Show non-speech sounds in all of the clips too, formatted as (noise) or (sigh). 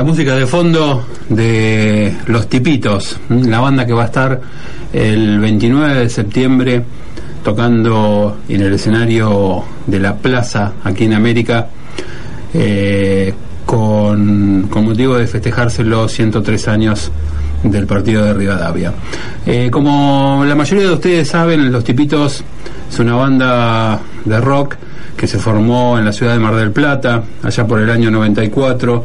La música de fondo de Los Tipitos, la banda que va a estar el 29 de septiembre tocando en el escenario de la plaza aquí en América eh, con, motivo de festejarse los 103 años del partido de Rivadavia. Eh, como la mayoría de ustedes saben, Los Tipitos es una banda de rock que se formó en la ciudad de Mar del Plata, allá por el año 94,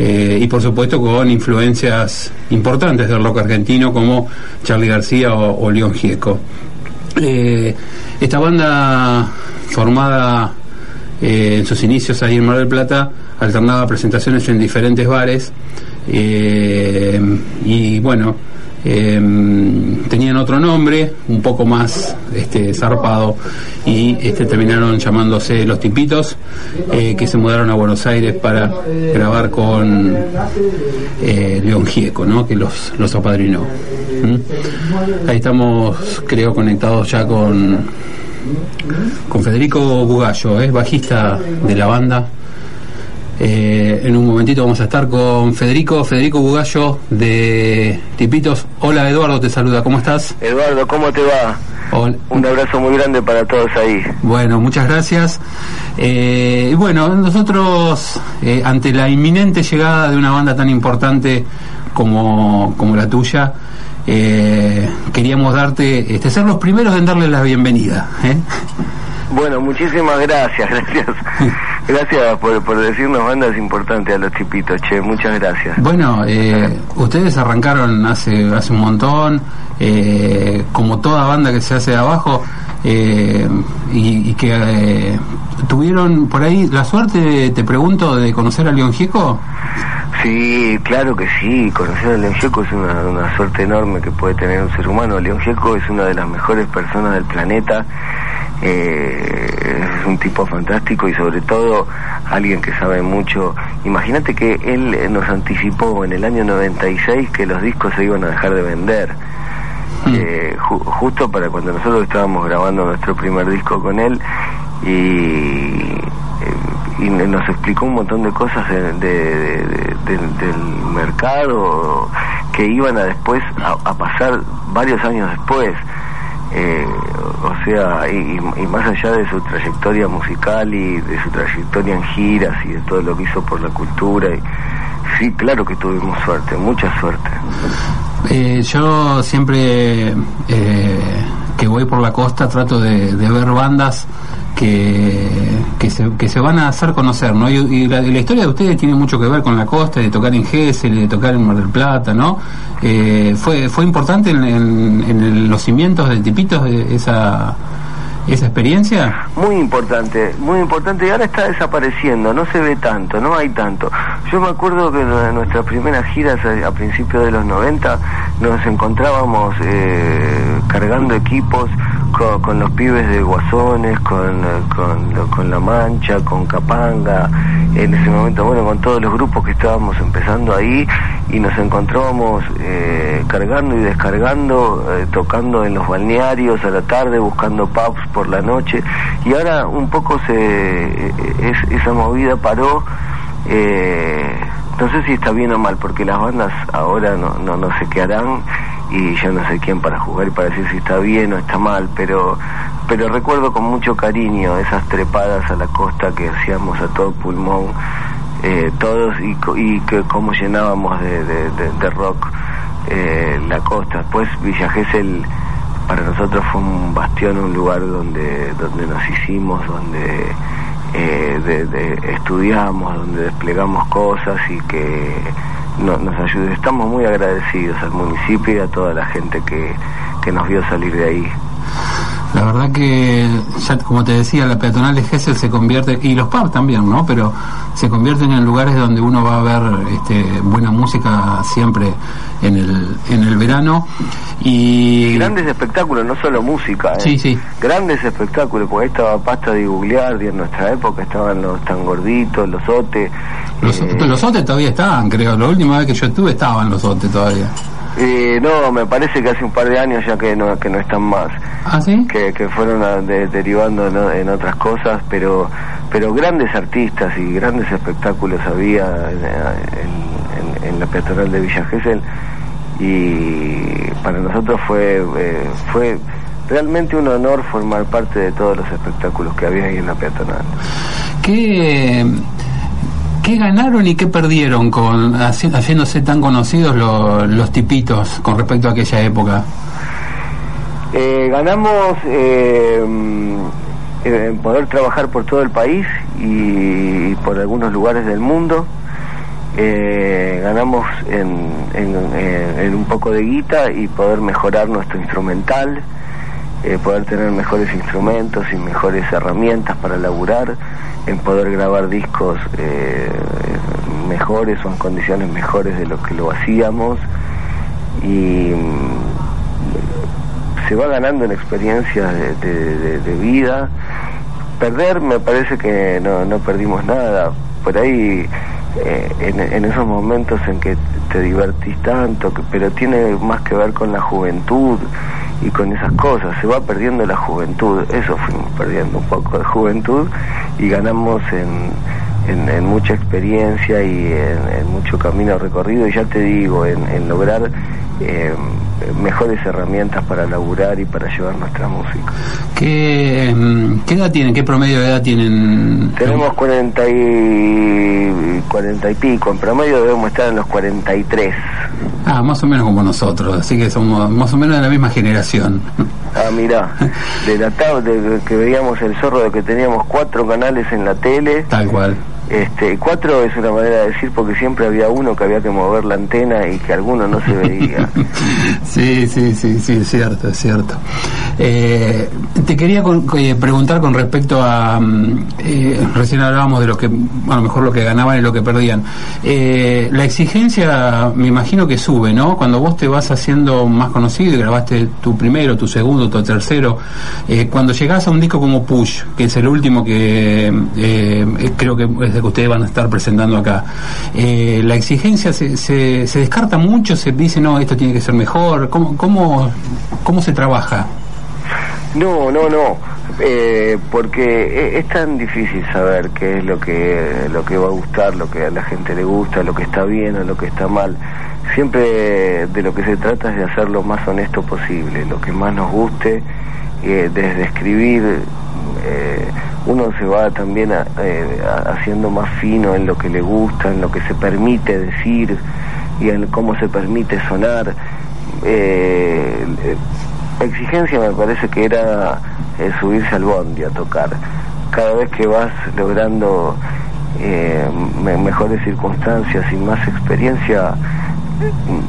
eh, y por supuesto con influencias importantes del rock argentino como Charlie García o, León Gieco. Eh, esta banda formada eh, en sus inicios ahí en Mar del Plata alternaba presentaciones en diferentes bares y bueno Em, tenían otro nombre, un poco más este, zarpado, y este, terminaron llamándose Los Tipitos, eh, que se mudaron a Buenos Aires para grabar con eh, León Gieco, ¿no? que los, los apadrinó. ¿Mm? Ahí estamos, creo, conectados ya con, con Federico Bugallo, es bajista de la banda. Eh, en un momentito vamos a estar con Federico, Federico Bugallo de Tipitos. Hola Eduardo, te saluda, ¿cómo estás? Eduardo, ¿cómo te va? Un abrazo muy grande para todos ahí. Bueno, muchas gracias. Eh, bueno, nosotros, eh, ante la inminente llegada de una banda tan importante como, como la tuya, queríamos darte, este, ser los primeros en darle la bienvenida. Bueno, muchísimas gracias, (laughs) gracias. (laughs) Gracias por, por decirnos bandas importantes a los tipitos, che, muchas gracias. Bueno, eh, ustedes arrancaron hace, hace un montón, eh, como toda banda que se hace de abajo, eh, y, que tuvieron por ahí la suerte, te pregunto, de conocer a León Gieco. Sí, claro que sí, conocer a León Gieco es una, una suerte enorme que puede tener un ser humano. León Gieco es una de las mejores personas del planeta eh, es un tipo fantástico y sobre todo alguien que sabe mucho. Imagínate que él nos anticipó en el año 96 que los discos se iban a dejar de vender. Mm. Eh, justo para cuando nosotros estábamos grabando nuestro primer disco con él y, eh, y nos explicó un montón de cosas del mercado que iban a después a pasar varios años después. Eh, o sea, y, más allá de su trayectoria musical y de su trayectoria en giras y de todo lo que hizo por la cultura, y, sí, claro que tuvimos suerte, mucha suerte. Eh, yo siempre eh, que voy por la costa trato de ver bandas que, que, se, que se van a hacer conocer, ¿no? Y, la, historia de ustedes tiene mucho que ver con la costa, de tocar en Gesell, de tocar en Mar del Plata, ¿no? Eh, fue, ¿Fue importante en, en, los cimientos de Tipitos esa, esa experiencia? Muy importante, muy importante. Y ahora está desapareciendo, no se ve tanto, no hay tanto. Yo me acuerdo que en nuestras primeras giras a, principios de los 90 nos encontrábamos eh, cargando equipos con, los pibes de Guasones, con, con, La Mancha, con Capanga, en ese momento, bueno, con todos los grupos que estábamos empezando ahí y nos encontrábamos eh, cargando y descargando, eh, tocando en los balnearios a la tarde, buscando pubs por la noche y ahora un poco se esa movida paró. Eh, no sé si está bien o mal, porque las bandas ahora no, no, no se quedarán y yo no sé quién para jugar y para decir si está bien o está mal, pero pero recuerdo con mucho cariño esas trepadas a la costa que hacíamos a todo pulmón eh, todos y, y que cómo llenábamos de, de, rock eh, la costa. Después Villa Gesell para nosotros fue un bastión, un lugar donde donde nos hicimos, donde eh, estudiamos, donde desplegamos cosas y que nos ayude. Estamos muy agradecidos al municipio y a toda la gente que, que nos vio salir de ahí. La verdad que, ya como te decía, la peatonal de Gessel se convierte, y los pubs también, ¿no? Pero se convierten en lugares donde uno va a ver este, buena música siempre en el, en el verano. Y grandes espectáculos, no solo música. ¿eh? Sí, sí. Grandes espectáculos, porque ahí estaba Pasta de Googlear, y en nuestra época estaban los tan gorditos, los otes. Los, eh, los otes todavía estaban, creo. La última vez que yo estuve estaban los otes todavía. Eh, no, me parece que hace un par de años ya que no, que no están más. ¿Ah, sí? Que, que fueron a- de- derivando ¿no? en otras cosas, pero pero grandes artistas y grandes espectáculos había en, en- en- en la peatonal de Villa Gesell y para nosotros fue eh, fue realmente un honor formar parte de todos los espectáculos que había ahí en la peatonal. ¿Qué, qué ganaron y qué perdieron con haci- haciéndose tan conocidos lo- los tipitos con respecto a aquella época? Eh, ganamos eh, en poder trabajar por todo el país y, por algunos lugares del mundo. Eh, ganamos en- en- en un poco de guita y poder mejorar nuestro instrumental, eh, poder tener mejores instrumentos y mejores herramientas para laburar, en poder grabar discos eh, mejores o en condiciones mejores de lo que lo hacíamos. Y mm, se va ganando en experiencias de, de- vida. Perder me parece que no, no perdimos nada. Por ahí, eh, en, en esos momentos en que te divertís tanto, que- pero tiene más que ver con la juventud y con esas cosas. Se va perdiendo la juventud. Eso fuimos perdiendo un poco de juventud y ganamos en, en, en mucha experiencia y en, mucho camino recorrido. Y ya te digo, en, en lograr eh, mejores herramientas para laburar y para llevar nuestra música. ¿Qué, mm, qué edad tienen? ¿Qué promedio de edad tienen? Tenemos 40 y, 40 y pico, en promedio debemos estar en los 43. Ah, más o menos como nosotros, así que somos más o menos de la misma generación. Ah, mirá, de la tab- de que veíamos el zorro de que teníamos cuatro canales en la tele. Tal cual. Este, cuatro es una manera de decir porque siempre había uno que había que mover la antena y que alguno no se veía. (laughs) Sí, sí, sí, sí, es cierto, es cierto. Eh, te quería con- eh, preguntar con respecto a, mm, eh, recién hablábamos de lo que, a lo mejor lo que ganaban y lo que perdían. Eh, la exigencia, me imagino que sube, ¿no? Cuando vos te vas haciendo más conocido y grabaste tu primero, tu segundo, tu tercero, eh, cuando llegás a un disco como Push, que es el último que creo que es el que ustedes van a estar presentando acá, la exigencia se, se, se descarta mucho, se dice, no, esto tiene que ser mejor, ¿cómo, cómo, cómo se trabaja? No, no, no, eh, porque e- es tan difícil saber qué es lo que lo que va a gustar, lo que a la gente le gusta, lo que está bien o lo que está mal. Siempre de lo que se trata es de hacer lo más honesto posible, lo que más nos guste, eh, desde escribir. eh, uno se va también eh, a- haciendo más fino en lo que le gusta, en lo que se permite decir y en cómo se permite sonar. Eh, exigencia me parece que era eh, subirse al bondi a tocar. Cada vez que vas logrando eh, me- mejores circunstancias y más experiencia,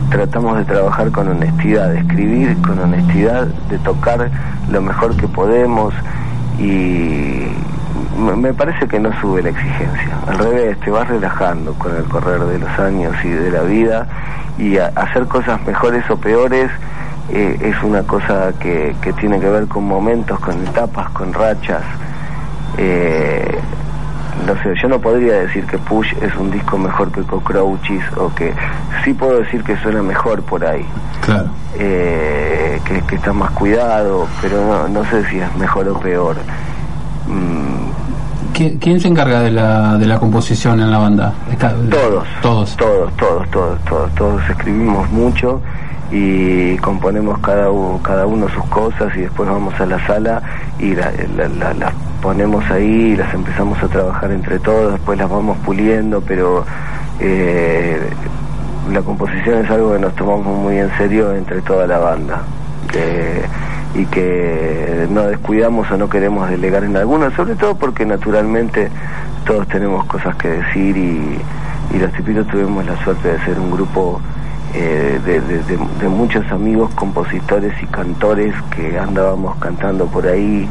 tratamos de trabajar con honestidad, de escribir con honestidad, de tocar lo mejor que podemos y me parece que no sube la exigencia. Al revés, te vas relajando con el correr de los años y de la vida y a- hacer cosas mejores o peores eh, es una cosa que, que tiene que ver con momentos, con etapas, con rachas. Eh, no sé, yo no podría decir que Push es un disco mejor que Cockroaches o que sí puedo decir que suena mejor por ahí, Claro. eh, que, que está más cuidado, pero no, no sé si es mejor o peor. Mm, ¿Qui- ¿Quién se encarga de la, de la composición en la banda? Está- Todos, Todos. todos, todos, todos, todos, todos escribimos mucho y componemos cada cada uno sus cosas y después vamos a la sala y la- la- la- las ponemos ahí y las empezamos a trabajar entre todos, después las vamos puliendo, pero eh, la composición es algo que nos tomamos muy en serio entre toda la banda. que- y que no descuidamos o no queremos delegar en algunos, sobre todo porque naturalmente todos tenemos cosas que decir y, y los tipitos tuvimos la suerte de ser un grupo eh, de, muchos amigos compositores y cantores que andábamos cantando por ahí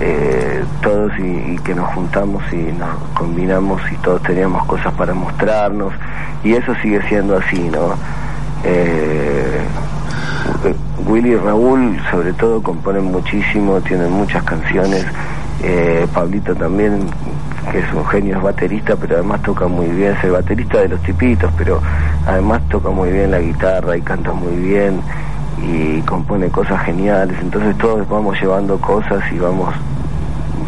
eh, todos y, que nos juntamos y nos combinamos y todos teníamos cosas para mostrarnos y eso sigue siendo así, ¿no? Eh, Willy y Raúl sobre todo componen muchísimo, tienen muchas canciones, Pablito también que es un genio, es baterista, pero además toca muy bien, es el baterista de los tipitos, pero además toca muy bien la guitarra y canta muy bien y compone cosas geniales, entonces todos vamos llevando cosas y vamos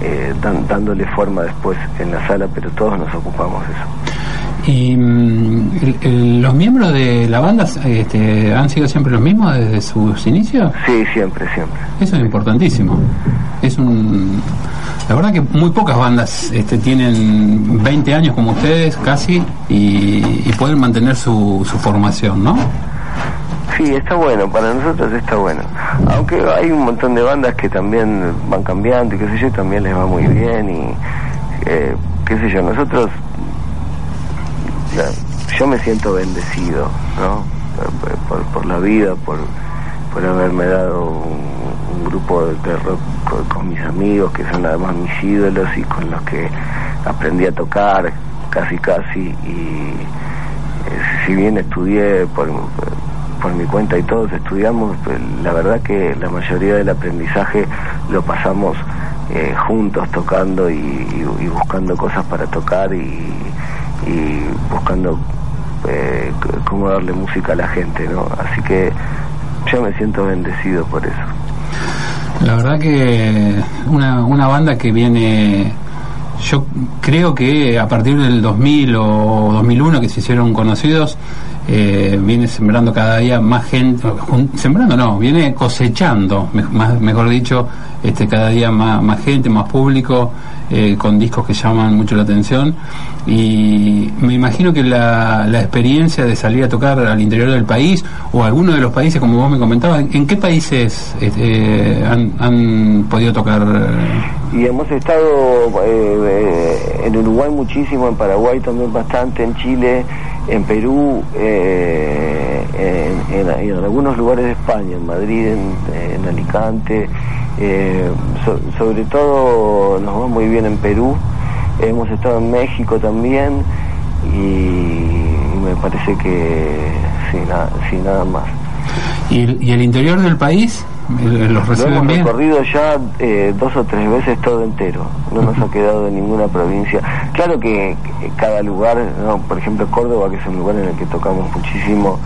eh, dándole forma después en la sala, pero todos nos ocupamos de eso. ¿Y mm, los miembros de la banda este, han sido siempre los mismos desde sus inicios? Sí, siempre, siempre. Eso es importantísimo. Es un la verdad que muy pocas bandas este, tienen 20 años como ustedes casi y, pueden mantener su, su formación, ¿no? Sí, está bueno, para nosotros está bueno. Aunque hay un montón de bandas que también van cambiando y qué sé yo, también les va muy bien y eh, qué sé yo, nosotros, yo me siento bendecido, ¿no? Por, por la vida, por, por haberme dado un, grupo de rock con, mis amigos que son además mis ídolos y con los que aprendí a tocar casi casi y eh, si bien estudié por, por mi cuenta y todos estudiamos, pues, la verdad que la mayoría del aprendizaje lo pasamos eh, juntos tocando y, buscando cosas para tocar y, buscando eh, cómo darle música a la gente, ¿no? Así que yo me siento bendecido por eso. La verdad que una, una banda que viene, yo creo que a partir del 2000 o 2001 que se hicieron conocidos, eh, viene sembrando cada día más gente, sembrando no, viene cosechando, más, mejor dicho, este cada día más, más gente, más público, eh, con discos que llaman mucho la atención y me imagino que la, la, experiencia de salir a tocar al interior del país o alguno de los países, como vos me comentabas, ¿en qué países este, han, podido tocar? Y hemos estado eh, en Uruguay muchísimo, en Paraguay también bastante, en Chile, en Perú, eh, en, en, algunos lugares de España, en Madrid, en Alicante. Eh, sobre todo nos va muy bien en Perú, hemos estado en México también y, me parece que sin nada, nada más. ¿Y el, interior del país? ¿Los reciben Lo hemos recorrido ya eh, dos o tres veces todo entero, no nos ha quedado en ninguna provincia. Claro que cada lugar, ¿no? por ejemplo Córdoba, que es un lugar en el que tocamos muchísimo,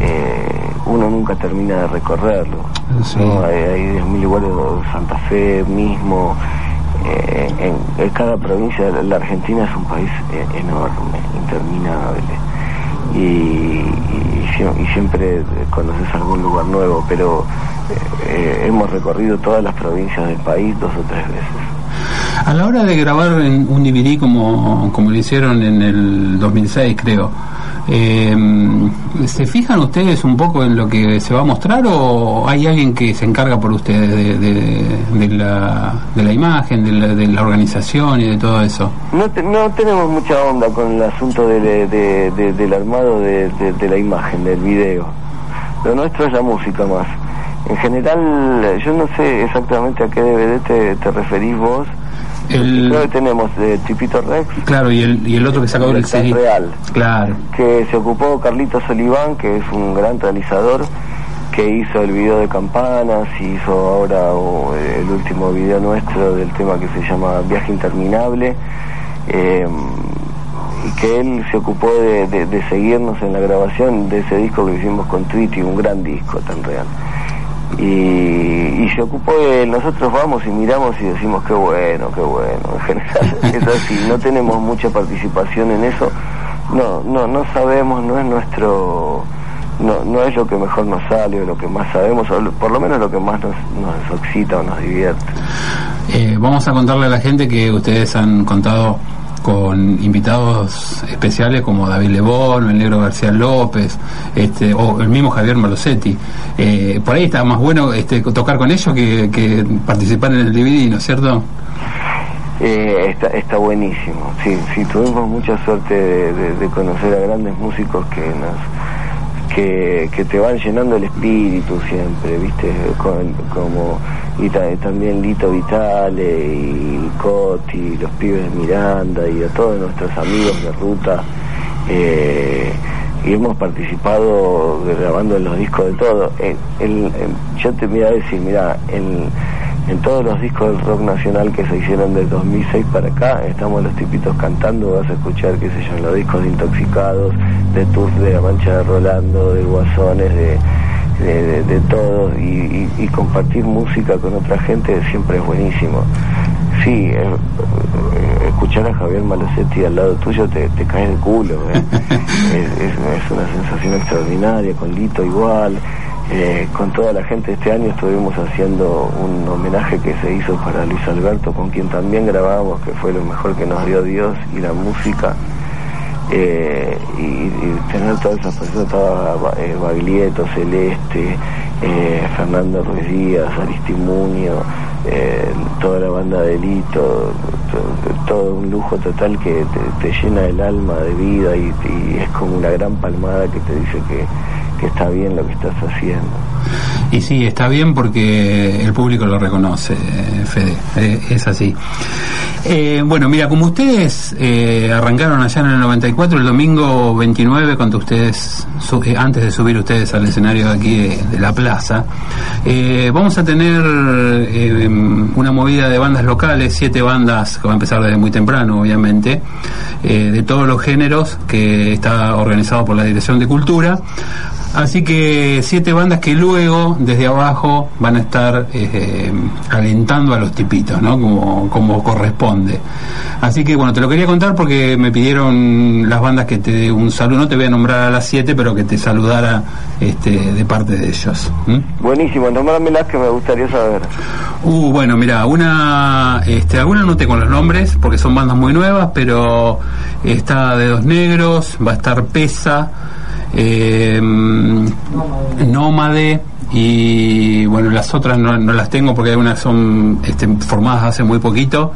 eh, uno nunca termina de recorrerlo. Hay, 10.000 lugares, Santa Fe mismo, eh, en, cada provincia, la Argentina es un país eh, enorme, interminable. Y, siempre conoces algún lugar nuevo, pero hemos recorrido todas las provincias del país dos o tres veces. A la hora de grabar en un DVD como, como lo hicieron en el 2006, creo, eh, ¿Se fijan ustedes un poco en lo que se va a mostrar o hay alguien que se encarga por ustedes de, la, de la, imagen, de la, organización y de todo eso? No, no tenemos mucha onda con el asunto del armado de, la imagen, del video. Lo nuestro es la música más. En general, yo no sé exactamente a qué DVD te, te referís vos el... Creo que tenemos de Tipito Rex. Claro, y el, y el otro que sacó el CD. Real. Claro. Que se ocupó Carlitos Oliván, que es un gran realizador, que hizo el video de Campanas y hizo ahora el último video nuestro del tema que se llama Viaje Interminable. Em, y que él se ocupó de, de, seguirnos en la grabación de ese disco que hicimos con Twitty, un gran disco tan real y, se ocupó de nosotros vamos y miramos y decimos qué bueno, qué bueno, en general (laughs) es así, no tenemos mucha participación en eso, no, no, no sabemos, no es nuestro, no, no es lo que mejor nos sale o lo que más sabemos, o por lo menos lo que más nos, nos excita o nos divierte. Eh, vamos a contarle a la gente que ustedes han contado con invitados especiales como David Lebón, el negro García López, este, o el mismo Javier Malosetti. Eh, por ahí está más bueno este, tocar con ellos que, participar en el DVD, ¿no es cierto? Eh, está, está buenísimo, sí, sí, tuvimos mucha suerte de, conocer a grandes músicos que nos que, que te van llenando el espíritu siempre, ¿viste? como y también Lito Vitale y Coti, los pibes de Miranda y a todos nuestros amigos de ruta. Eh, y hemos participado grabando en los discos de todo. El, yo te voy a decir, mira, en, en todos los discos del rock nacional que se hicieron del 2006 para acá, estamos los tipitos cantando, vas a escuchar, qué sé yo, en los discos de Intoxicados, de Tour de La Mancha de Rolando, de Guasones, de de, todos y, compartir música con otra gente siempre es buenísimo. Sí, eh, escuchar a Javier Malosetti al lado tuyo te, te cae de culo. ¿eh? (laughs) es, una sensación extraordinaria, con Lito igual. Con toda la gente este año estuvimos haciendo un homenaje que se hizo para Luis Alberto, con quien también grabamos, que fue lo mejor que nos dio Dios y la música. Eh, y, tener todas esas personas, estaba eh, Baglietto, Celeste, eh, Fernando Ruiz Díaz, Aristimunio, toda la banda de Lito, todo, un lujo total que te, llena el alma de vida y, es como una gran palmada que te dice que, que está bien lo que estás haciendo. Y sí, está bien porque el público lo reconoce, Fede, es así. Eh, bueno, mira, como ustedes eh, arrancaron allá en el 94, el domingo 29, cuando ustedes, eh, antes de subir ustedes al escenario de aquí de, la plaza, vamos a tener una movida de bandas locales, siete bandas que va a empezar desde muy temprano, obviamente, de todos los géneros, que está organizado por la Dirección de Cultura. Así que siete bandas que luego, desde abajo, van a estar eh, alentando a los tipitos, ¿no? Como, como corresponde. Así que bueno, te lo quería contar porque me pidieron las bandas que te dé un saludo. No te voy a nombrar a las siete, pero que te saludara este, de parte de ellos. Buenísimo, las que me gustaría saber. Uh, bueno, mira, una, este, algunas no tengo los nombres porque son bandas muy nuevas, pero está de Dos Negros, va a estar Pesa eh, Nómade y bueno, las otras no, las tengo porque algunas son este, formadas hace muy poquito,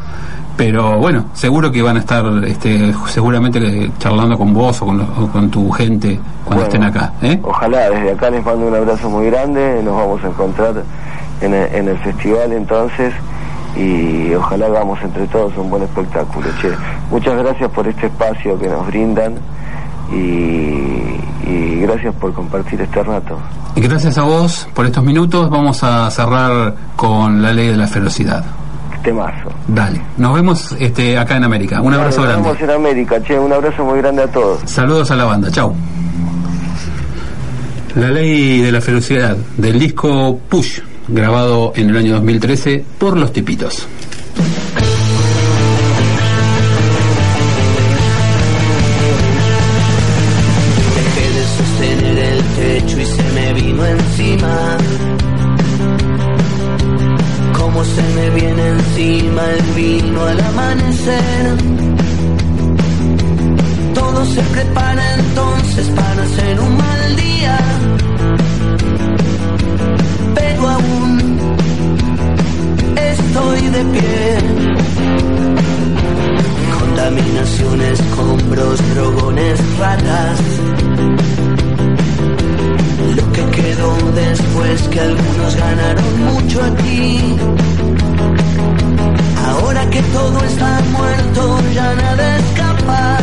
pero bueno, seguro que van a estar este, seguramente charlando con vos o con, tu gente cuando estén acá. ¿eh? Ojalá, desde acá les mando un abrazo muy grande, nos vamos a encontrar en el, en el festival entonces y ojalá hagamos entre todos un buen espectáculo. Che, muchas gracias por este espacio que nos brindan y, gracias por compartir este rato. Gracias a vos por estos minutos. Vamos a cerrar con la ley de la ferocidad. Temazo. Dale, nos vemos este, acá en América. Un abrazo grande. Nos vemos en América, che, un abrazo muy grande a todos. Saludos a la banda, chau. La ley de la ferocidad del disco Push, grabado en el año 2013 por Los Tipitos. El vino al amanecer. Todo se prepara entonces para ser un mal día. Pero aún estoy de pie. Contaminaciones, escombros, drogones, ratas. Lo que quedó después que algunos ganaron mucho aquí Ahora que todo está muerto, ya nada escapa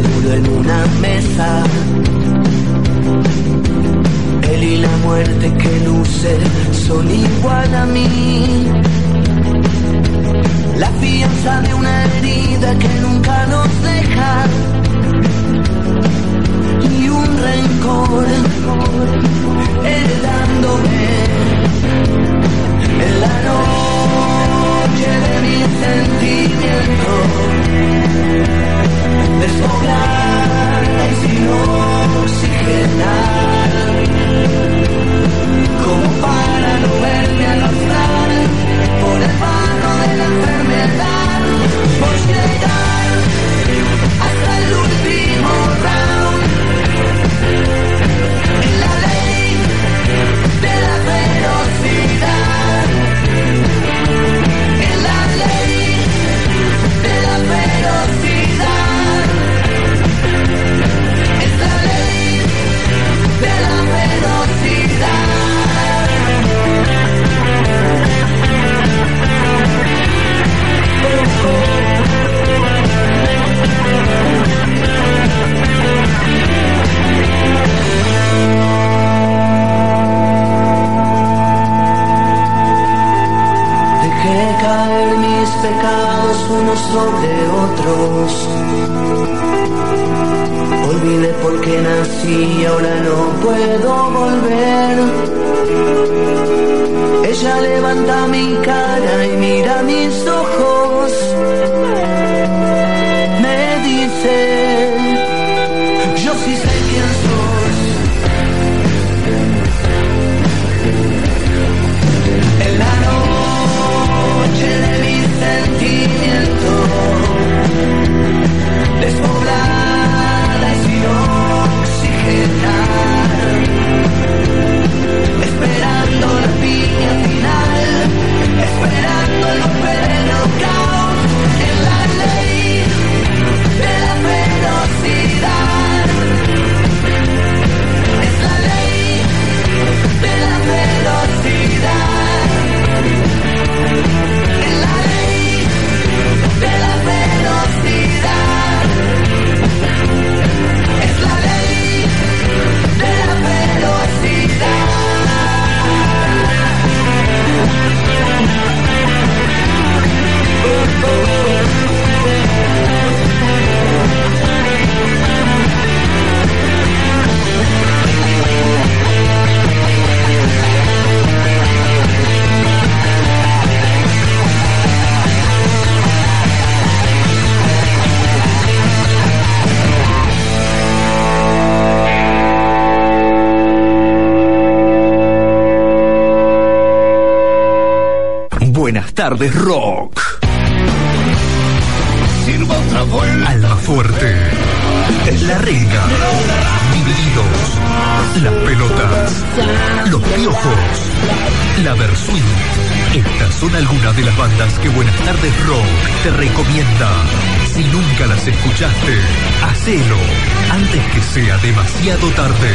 duro en una mesa. Él y la muerte que luce son igual a mí la fianza de una herida que nunca nos deja. y un rencor heredándome en la noche de mi sentimiento despoblar y sin oxigenar como para no verme arrastrar por el barro de la enfermedad por llegar pecados unos sobre otros. Olvidé por qué nací y ahora no puedo volver. Ella levanta mi cara y mira mis ojos. Tardes, rock. Alma fuerte. La Rega. Divididos. Las pelotas. Los piojos. La Versuit. Estas son algunas de las bandas que Buenas tardes Rock te recomienda. Si nunca las escuchaste, hacelo antes que sea demasiado tarde.